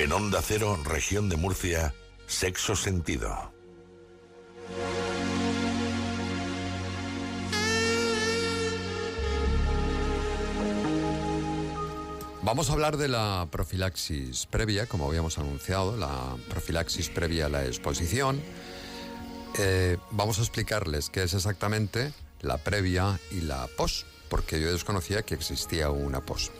En Onda Cero, región de Murcia, sexo sentido. Vamos a hablar de la profilaxis previa, como habíamos anunciado, la profilaxis previa a la exposición. Eh, vamos a explicarles qué es exactamente la previa y la pos, porque yo desconocía que existía una pos.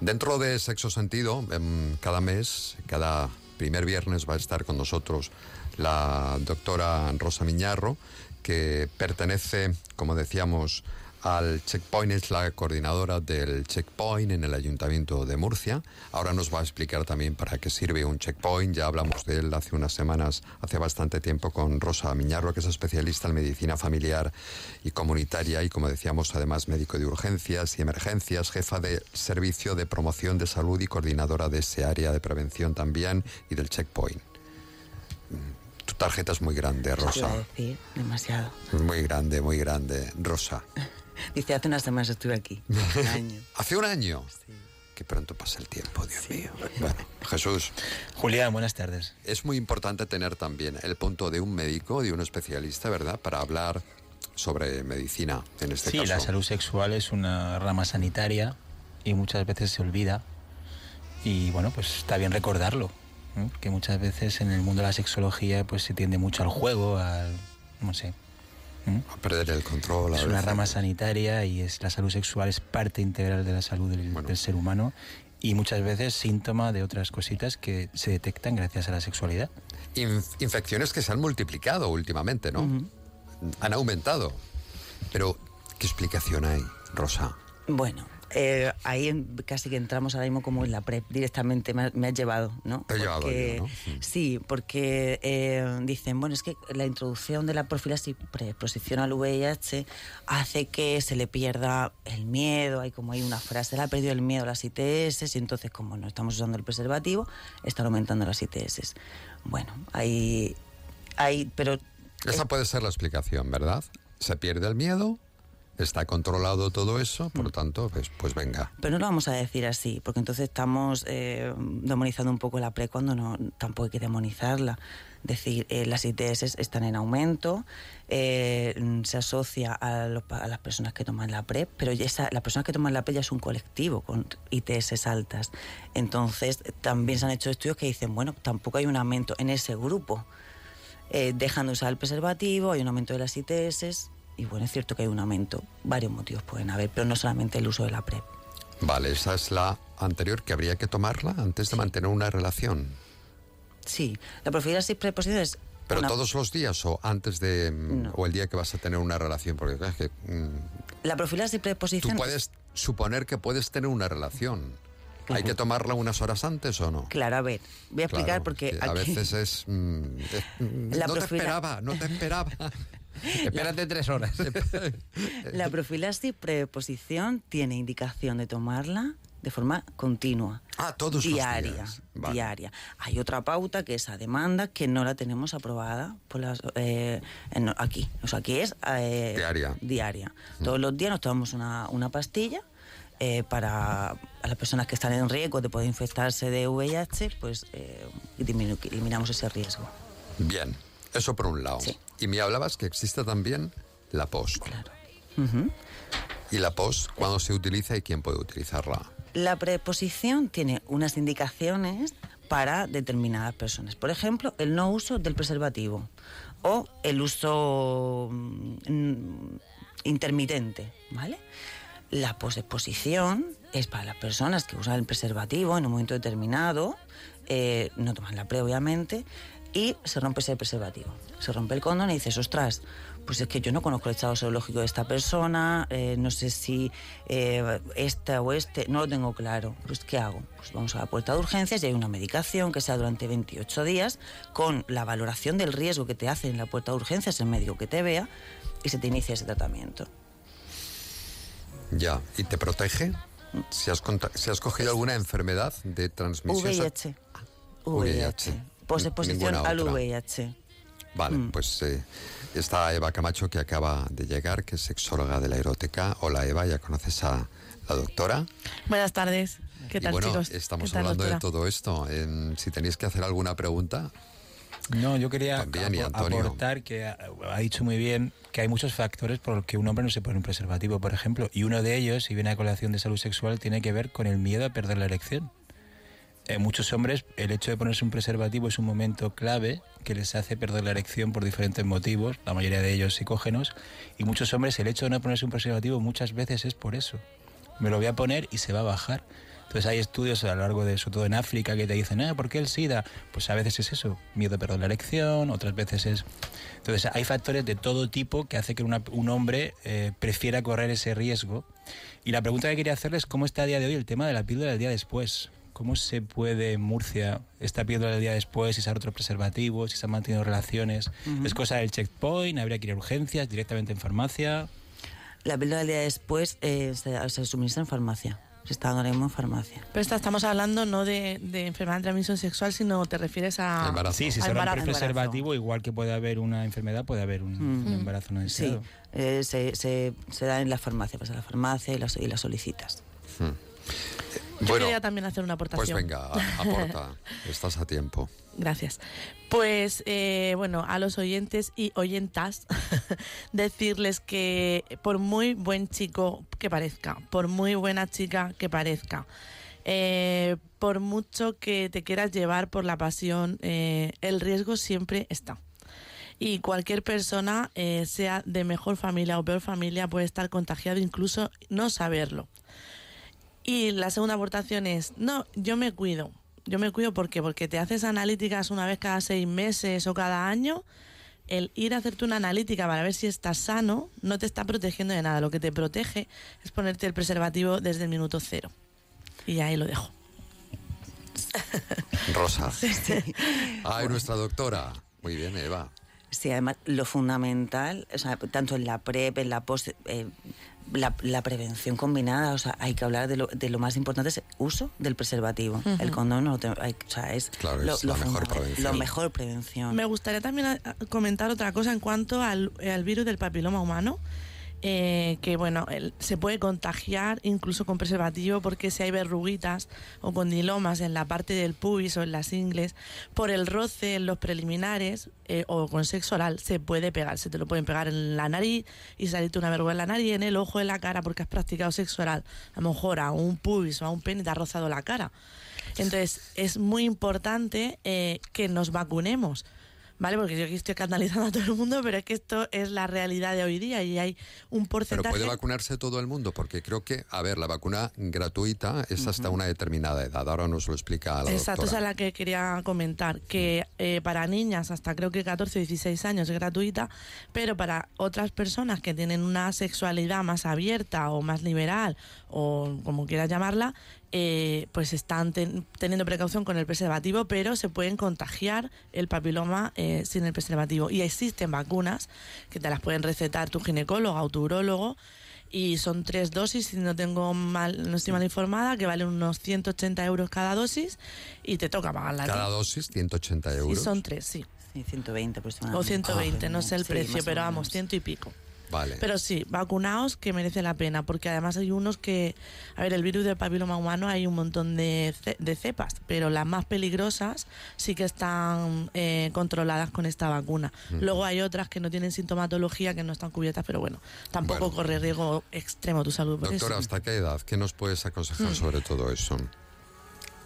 Dentro de Sexo Sentido, em, cada mes, cada primer viernes va a estar con nosotros la doctora Rosa Miñarro, que pertenece, como decíamos, al Checkpoint, es la coordinadora del Checkpoint en el Ayuntamiento de Murcia. Ahora nos va a explicar también para qué sirve un Checkpoint. Ya hablamos de él hace unas semanas, hace bastante tiempo, con Rosa Miñarro, que es especialista en medicina familiar y comunitaria y, como decíamos, además médico de urgencias y emergencias, jefa de servicio de promoción de salud y coordinadora de ese área de prevención también y del Checkpoint. Tu tarjeta es muy grande, Rosa. decir, demasiado. Muy grande, muy grande. Rosa. Dice, hace unas semanas estuve aquí. Hace un año. ¿Hace un año? Sí. Que pronto pasa el tiempo, Dios mío. Bueno, Jesús. Julián, buenas tardes. Es muy importante tener también el punto de un médico, de un especialista, ¿verdad? Para hablar sobre medicina, en este caso. Sí, la salud sexual es una rama sanitaria y muchas veces se olvida. Y bueno, pues está bien recordarlo. Que muchas veces en el mundo de la sexología pues se tiende mucho al juego, al, no sé, a perder el control. Es una rama sanitaria y es la salud sexual es parte integral de la salud del, ser humano y muchas veces síntoma de otras cositas que se detectan gracias a la sexualidad. infecciones que se han multiplicado últimamente, ¿no? Han aumentado. Pero, ¿qué explicación hay, Rosa? Bueno, eh, ahí casi que entramos ahora mismo como en la PrEP, directamente me, ha, has llevado, ¿no? Te he llevado yo, ¿no? Sí, porque eh, dicen, bueno, es que la introducción de la profilaxis preexposición al VIH hace que se le pierda el miedo, hay como hay una frase, le ha perdido el miedo a las ITS y entonces como no estamos usando el preservativo, están aumentando las ITS. Bueno, hay... hay pero... Esa puede ser la explicación, ¿verdad? Se pierde el miedo está controlado todo eso, por lo mm. tanto, pues, pues venga. Pero no lo vamos a decir así, porque entonces estamos eh, demonizando un poco la PrEP cuando no, tampoco hay que demonizarla. Es decir, eh, las ITS están en aumento, eh, se asocia a, las personas que toman la PrEP, pero ya las personas que toman la PrEP ya es un colectivo con ITS altas. Entonces, también se han hecho estudios que dicen, bueno, tampoco hay un aumento en ese grupo. dejan de usar el preservativo, hay un aumento de las ITS, y bueno, es cierto que hay un aumento. Varios motivos pueden haber, pero no solamente el uso de la PrEP. Vale, esa es la anterior que habría que tomarla antes de mantener una relación. Sí, la profilaxis preposición es pero todos los días o antes de mm, o el día que vas a tener una relación porque es que mm, la profilaxis preposición tú puedes suponer que puedes tener una relación ¿Hay que tomarla unas horas antes o no? Claro, a ver, voy a explicar porque... A veces es... Mm, no te esperaba, no te esperaba. Espérate tres horas. la profilaxis preposición tiene indicación de tomarla de forma continua. Ah, todos diaria, los días. Diaria. Hay otra pauta que es a demanda que no la tenemos aprobada por las, eh, aquí. O sea, aquí es eh, diaria. Diaria. Mm. Todos los días nos tomamos una, una pastilla eh, para las personas que están en riesgo de poder infectarse de VIH, pues eh, eliminamos ese riesgo. Bien, eso por un lado. Y me hablabas que existe también la post. Claro. ¿Y la post cuándo se utiliza y quién puede utilizarla? La preposición tiene unas indicaciones para determinadas personas. Por ejemplo, el no uso del preservativo o el uso mm, intermitente, ¿vale? La posexposición es para las personas que usan el preservativo en un momento determinado, eh, no toman la pre obviamente, y se rompe ese preservativo. Se rompe el condón y dices, ostras, pues es que yo no conozco el estado zoológico de esta persona, eh, no sé si eh, esta o este, no lo tengo claro. Pues ¿qué hago? Pues vamos a la puerta de urgencias y hay una medicación que sea durante 28 días con la valoración del riesgo que te hace en la puerta de urgencias el médico que te vea y se te inicia ese tratamiento. Ya, ¿y te protege? Si has, si has cogido alguna enfermedad de transmisión. VIH. VIH. Posexposición al VIH. Vale, pues eh, está Eva Camacho que acaba de llegar, que es sexóloga de la eroteca. Hola Eva, ya conoces a la doctora. Buenas tardes. ¿Qué Y tal, bueno, chicos? estamos ¿Qué tal, hablando de doctora? todo esto. En- si tenéis que hacer alguna pregunta, No, yo quería También, aportar que ha, ha dicho muy bien que hay muchos factores por los que un hombre no se pone un preservativo, por ejemplo, y uno de ellos, si viene a colación de salud sexual, tiene que ver con el miedo a perder la erección. En muchos hombres, el hecho de ponerse un preservativo es un momento clave que les hace perder la erección por diferentes motivos, la mayoría de ellos psicógenos, y muchos hombres el hecho de no ponerse un preservativo muchas veces es por eso. Me lo voy a poner y se va a bajar. Entonces hay estudios a lo largo de, sobre todo en África, que te dicen, ah, ¿por qué el SIDA? Pues a veces es eso, miedo a perder la erección, otras veces es... Entonces hay factores de todo tipo que hace que una- un hombre eh, prefiera correr ese riesgo. Y la pregunta que quería hacerle es cómo está a día de hoy el tema de la píldora del día después. ¿Cómo se puede en Murcia esta píldora del día después, si usar otros preservativos, si se han mantenido relaciones? ¿Es cosa del checkpoint? ¿Habría que ir a urgencias directamente en farmacia? La píldora del día después eh, se, se suministra en farmacia. Se está ahora mismo en farmacia. Pero esta, estamos hablando no de, de enfermedad de transmisión sexual, sino te refieres a... Embarazo. Sí, si se rompe el preservativo, igual que puede haber una enfermedad, puede haber un, un embarazo no Sí, deseado. eh, se, se, se da en la farmacia. Vas a la farmacia y las, y las solicitas. Yo bueno, quería también hacer una aportación. pues venga, aporta. Estás a tiempo. Gracias. Pues eh, bueno, a los oyentes y oyentas, decirles que por muy buen chico que parezca, por muy buena chica que parezca, eh, por mucho que te quieras llevar por la pasión, eh, el riesgo siempre está. Y cualquier persona, eh, sea de mejor familia o peor familia, puede estar contagiado, incluso no saberlo. Y la segunda aportación es, no, yo me cuido. Yo me cuido ¿por qué? porque te haces analíticas una vez cada seis meses o cada año. El ir a hacerte una analítica para ver si estás sano no te está protegiendo de nada. Lo que te protege es ponerte el preservativo desde el minuto cero. Y ahí lo dejo. Rosa. Ay, nuestra doctora. Muy bien, Eva. Sí, además, lo fundamental, o sea, tanto en la PrEP, en la post, eh, la, la prevención combinada, o sea, hay que hablar de lo, de lo más importante, es el uso del preservativo. El condón no lo te- hay- o sea, es, Claro, lo, es la mejor. Lo mejor prevención. Me gustaría también comentar otra cosa en cuanto al, al virus del papiloma humano. Eh, que bueno, el- se puede contagiar incluso con preservativo porque si hay verruguitas o condilomas en la parte del pubis o en las ingles, por el roce en los preliminares eh, o con sexo oral se puede pegar, se te lo pueden pegar en la nariz y salirte una verruga en la nariz, en el ojo, en la cara porque has practicado sexo oral. A lo mejor a un pubis o a un pene te ha rozado la cara. Entonces, es muy importante eh, que nos vacunemos. ¿Vale? Porque yo aquí estoy escandalizando a todo el mundo, pero es que esto es la realidad de hoy día y hay un Pero porcentaje. puede vacunarse todo el mundo, porque creo que, a ver, la vacuna gratuita es hasta una determinada edad. Ahora nos lo explica la Exacto, esa es la que quería comentar, que eh, para niñas hasta creo que 14 o 16 años es gratuita, pero para otras personas que tienen una sexualidad más abierta o más liberal o como quieras llamarla, eh, pues están ten- teniendo precaución con el preservativo, pero se pueden contagiar el papiloma eh, sin el preservativo. Y existen vacunas que te las pueden recetar tu ginecólogo o tu urólogo y son tres dosis, si no tengo mal, no estoy mal informada, que valen unos 180 euros cada dosis y te toca pagarla. Cada dosis, 180 euros. Y son tres, sí. Sí, 120 aproximadamente. O 120, no sé el Sí, precio, pero vamos, ciento y pico. Vale. Pero sí, vacunaos que merece la pena, porque además hay unos que, a ver, el virus del papiloma humano hay un montón de, ce- de cepas, pero las más peligrosas sí que están eh, controladas con esta vacuna. Luego hay otras que no tienen sintomatología, que no están cubiertas, pero bueno, tampoco Bueno. corre riesgo extremo tu salud. por Doctora, eso. ¿hasta qué edad? ¿Qué nos puedes aconsejar sobre todo eso?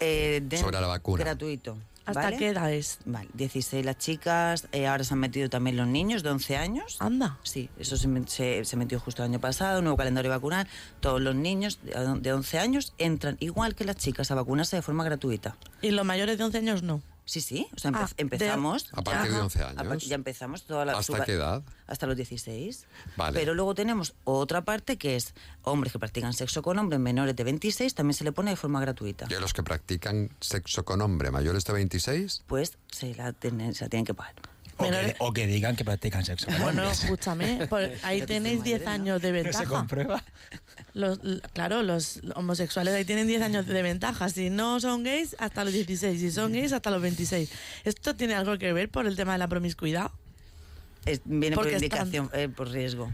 Eh, Sobre la vacuna. Gratuito. ¿Hasta ¿vale? qué edad es? Vale, 16 las chicas, eh, ahora se han metido también los niños de 11 años. Anda. Sí, eso se- se metió justo el año pasado, nuevo calendario vacunal. Todos los niños de, de 11 años entran, igual que las chicas, a vacunarse de forma gratuita. Y los mayores de 11 años no. Sí, sí, o sea, empe- Ah, de- empezamos. A partir de ya- 11 a par- años. ya empezamos toda la... ¿Hasta qué edad? Hasta los 16. Vale. Pero luego tenemos otra parte que es hombres que practican sexo con hombres menores de 26, también se le pone de forma gratuita. Y a los que practican sexo con hombre mayores de 26, Pues se la, tienen, se la tienen que pagar. O que, Menores- o que digan que practican sexo. Bueno, hombres. escúchame, por- ahí tenéis son 10 mayores, ¿no? años de ¿No se ventaja. comprueba? Los, claro, los homosexuales ahí tienen 10 años de ventaja. Si no son gays, hasta los 16. Si son gays, hasta los 26. ¿Esto tiene algo que ver por el tema de la promiscuidad? Es- viene por están- indicación, eh, por riesgo.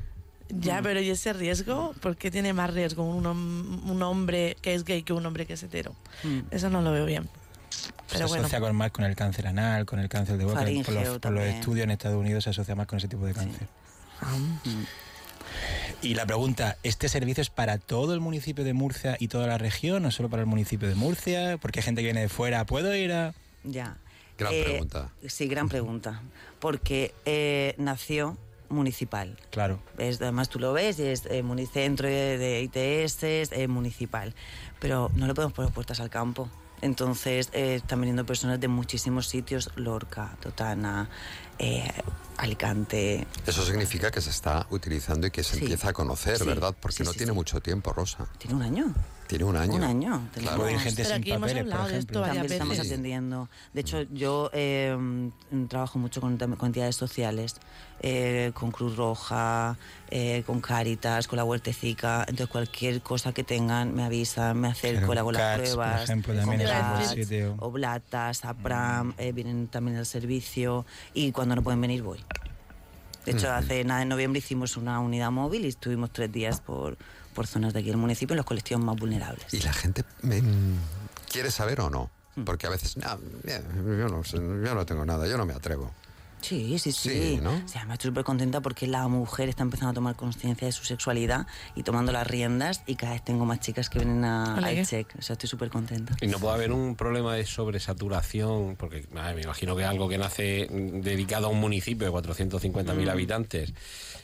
Ya, pero ¿y ese riesgo? ¿Por qué tiene más riesgo un, hom- un hombre que es gay que un hombre que es hetero? Mm. Eso no lo veo bien. Pero se bueno, asocia con más con el cáncer anal, con el cáncer de boca. Por, los, por los también. estudios en Estados Unidos se asocia más con ese tipo de cáncer. Y la pregunta, ¿este servicio es para todo el municipio de Murcia y toda la región o solo para el municipio de Murcia? Porque hay gente que viene de fuera, ¿puedo ir a...? Ya. Gran Eh, pregunta. Sí, gran pregunta. Porque eh, nació municipal. Claro. Es, además tú lo ves, y es eh, municentro de, de ITS, es eh, municipal. Pero no le podemos poner puertas al campo. Entonces eh, están viniendo personas de muchísimos sitios, Lorca, Totana, eh, Alicante. Eso significa que se está utilizando y que se Sí. empieza a conocer, Sí. ¿verdad? Porque Sí, no tiene mucho tiempo, Rosa. Tiene un año. Tiene un año. Un año. Claro. Ir gente Pero sin aquí hemos papeles, hablado por de esto varias estamos atendiendo. De hecho, yo eh, mm, trabajo mucho con, con entidades sociales, eh, con Cruz Roja, eh, con Cáritas, con la Huertecica. Entonces, cualquier cosa que tengan, me avisan, me acerco, Claro, le hago las CATS, por pruebas. ejemplo, también es. Oblatas, APRAM, eh, vienen también al servicio. Y cuando no pueden venir, voy. De hecho, hace nada en noviembre hicimos una unidad móvil y estuvimos tres días por, por zonas de aquí del municipio, en los colectivos más vulnerables. ¿Y la gente mm, quiere saber o no? Hmm. Porque a veces, "No, yo, no, sé, yo no tengo nada, yo no me atrevo. Sí, sí, sí. Sí, ¿no? O sea, me estoy súper contenta porque la mujer está empezando a tomar conciencia de su sexualidad y tomando las riendas y cada vez tengo más chicas que vienen a, al ¿qué? check. O sea, estoy súper contenta. Y no puede haber un problema de sobresaturación, porque a me imagino que algo que nace mm, dedicado a un municipio de 450.000 habitantes,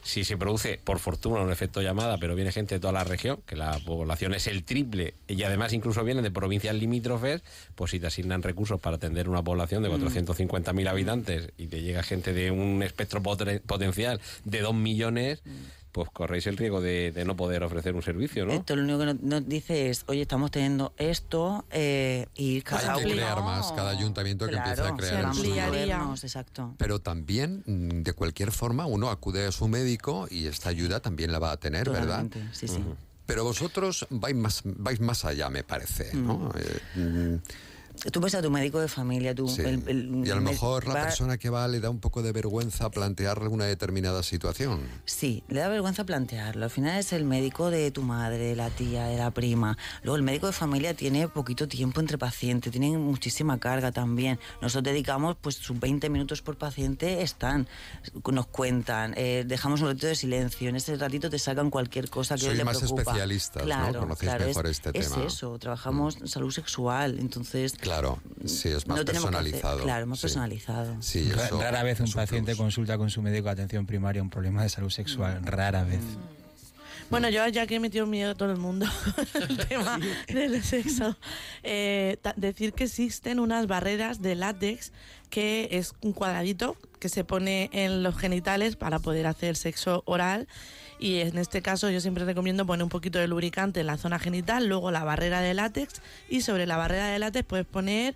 si se produce, por fortuna, un efecto llamada, pero viene gente de toda la región, que la población es el triple, y además incluso vienen de provincias limítrofes, pues si te asignan recursos para atender una población de 450.000 habitantes y te llega gente de un espectro potencial de 2 millones, pues corréis el riesgo de, de no poder ofrecer un servicio, ¿no? Esto lo único que nos, nos dice es, oye, estamos teniendo esto eh, y cada Hay que crear más, cada ayuntamiento que empiece a crear el suyo. movernos, exacto. Pero también, mm, de cualquier forma, uno acude a su médico y esta ayuda también la va a tener, ¿verdad? Sí, sí. Pero vosotros vais más, vais más allá, me parece, ¿no? Eh, mm, Tú ves a tu médico de familia, tú... sí. el- el- y a lo mejor la persona que va le da un poco de vergüenza plantearle una determinada situación. Sí, le da vergüenza plantearlo. Al final es el médico de tu madre, de la tía, de la prima. Luego el médico de familia tiene poquito tiempo entre pacientes, tienen muchísima carga también. Nosotros dedicamos pues sus 20 minutos por paciente, están, nos cuentan, eh, dejamos un ratito de silencio. En ese ratito te sacan cualquier cosa que Sois le más preocupa. especialistas, ¿no? claro, Conocéis claro, mejor es, este es tema. eso, trabajamos salud sexual, entonces... Claro, sí, es más no hacer- personalizado. claro, más sí. personalizado. Sí, eso rara vez un paciente plus. consulta con su médico de atención primaria un problema de salud sexual. Rara vez. Bueno, yo ya que he metido miedo a todo el mundo el tema del sexo, eh, decir que existen unas barreras de látex que es un cuadradito que se pone en los genitales para poder hacer sexo oral y en este caso yo siempre recomiendo poner un poquito de lubricante en la zona genital, luego la barrera de látex y sobre la barrera de látex puedes poner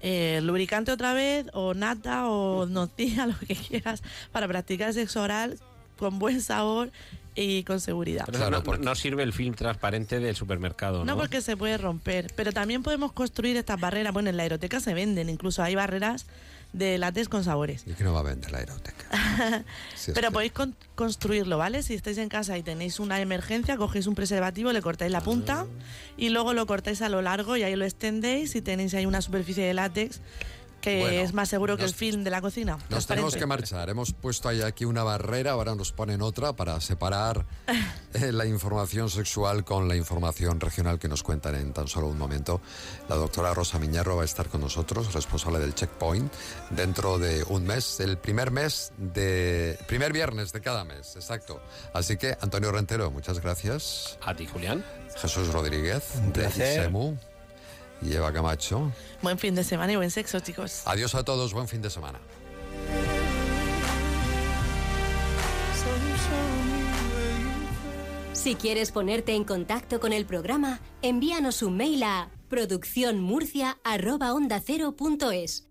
eh, lubricante otra vez o nata o nocilla, lo que quieras, para practicar sexo oral con buen sabor y con seguridad. Pero Claro, no, porque- no sirve el film transparente del supermercado, ¿no? No, porque se puede romper. Pero también podemos construir estas barreras. Bueno, en la aeroteca se venden, incluso hay barreras de látex con sabores. ¿Y que no va a vender la aeroteca? Si Pero que- podéis con- construirlo, ¿vale? Si estáis en casa y tenéis una emergencia, cogéis un preservativo, le cortáis la punta y luego lo cortáis a lo largo y ahí lo extendéis y tenéis ahí una superficie de látex que Bueno, es más seguro que nos- el film de la cocina. Nos tenemos transparente. que marchar. Hemos puesto ahí aquí una barrera, ahora nos ponen otra para separar eh, la información sexual con la información regional que nos cuentan en tan solo un momento. La doctora Rosa Miñarro va a estar con nosotros, responsable del Checkpoint, dentro de un mes, el primer mes de. primer viernes de cada mes, exacto. Así que, Antonio Rentero, muchas gracias. A ti, Julián. Jesús Rodríguez, Un de placer. Y Eva Camacho. Buen fin de semana y buen sexo, chicos. Adiós a todos, buen fin de semana. Si quieres ponerte en contacto con el programa, envíanos un mail a producciónmurcia.ondacero.es